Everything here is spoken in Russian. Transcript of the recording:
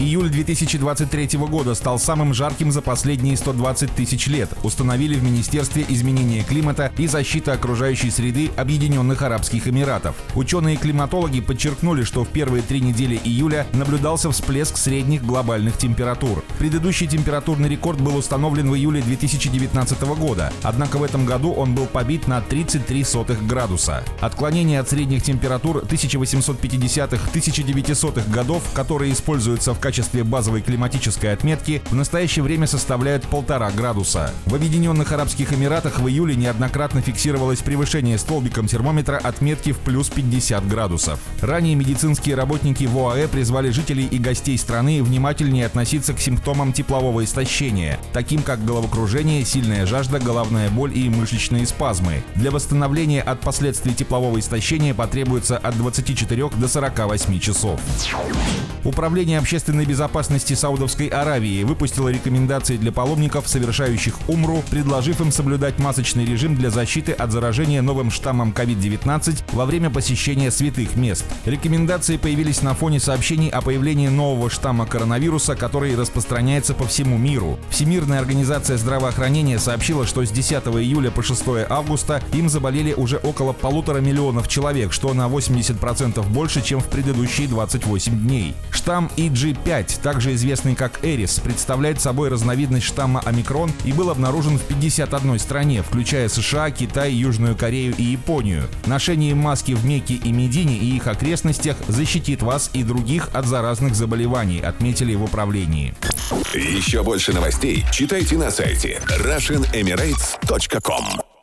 Июль 2023 года стал самым жарким за последние 120 тысяч лет, установили в Министерстве изменения климата и защиты окружающей среды Объединенных Арабских Эмиратов. Ученые-климатологи подчеркнули, что в первые три недели июля наблюдался всплеск средних глобальных температур. Предыдущий температурный рекорд был установлен в июле 2019 года, однако в этом году он был побит на 33 сотых градуса. Отклонение от средних температур 1850-1900-х годов, которые используются в качестве базовой климатической отметки в настоящее время составляют полтора градуса. В Объединенных Арабских Эмиратах в июле неоднократно фиксировалось превышение столбиком термометра отметки в плюс 50 градусов. Ранее медицинские работники в ОАЭ призвали жителей и гостей страны внимательнее относиться к симптомам теплового истощения, таким как головокружение, сильная жажда, головная боль и мышечные спазмы. Для восстановления от последствий теплового истощения потребуется от 24 до 48 часов. Управление общественной Общественной безопасности Саудовской Аравии выпустила рекомендации для паломников, совершающих умру, предложив им соблюдать масочный режим для защиты от заражения новым штаммом COVID-19 во время посещения святых мест. Рекомендации появились на фоне сообщений о появлении нового штамма коронавируса, который распространяется по всему миру. Всемирная организация здравоохранения сообщила, что с 10 июля по 6 августа им заболели уже около полутора миллионов человек, что на 80% больше, чем в предыдущие 28 дней. Штамм EG5 BA5, также известный как Эрис, представляет собой разновидность штамма омикрон и был обнаружен в 51 стране, включая США, Китай, Южную Корею и Японию. Ношение маски в Мекке и Медине и их окрестностях защитит вас и других от заразных заболеваний, отметили в управлении. Еще больше новостей читайте на сайте RussianEmirates.com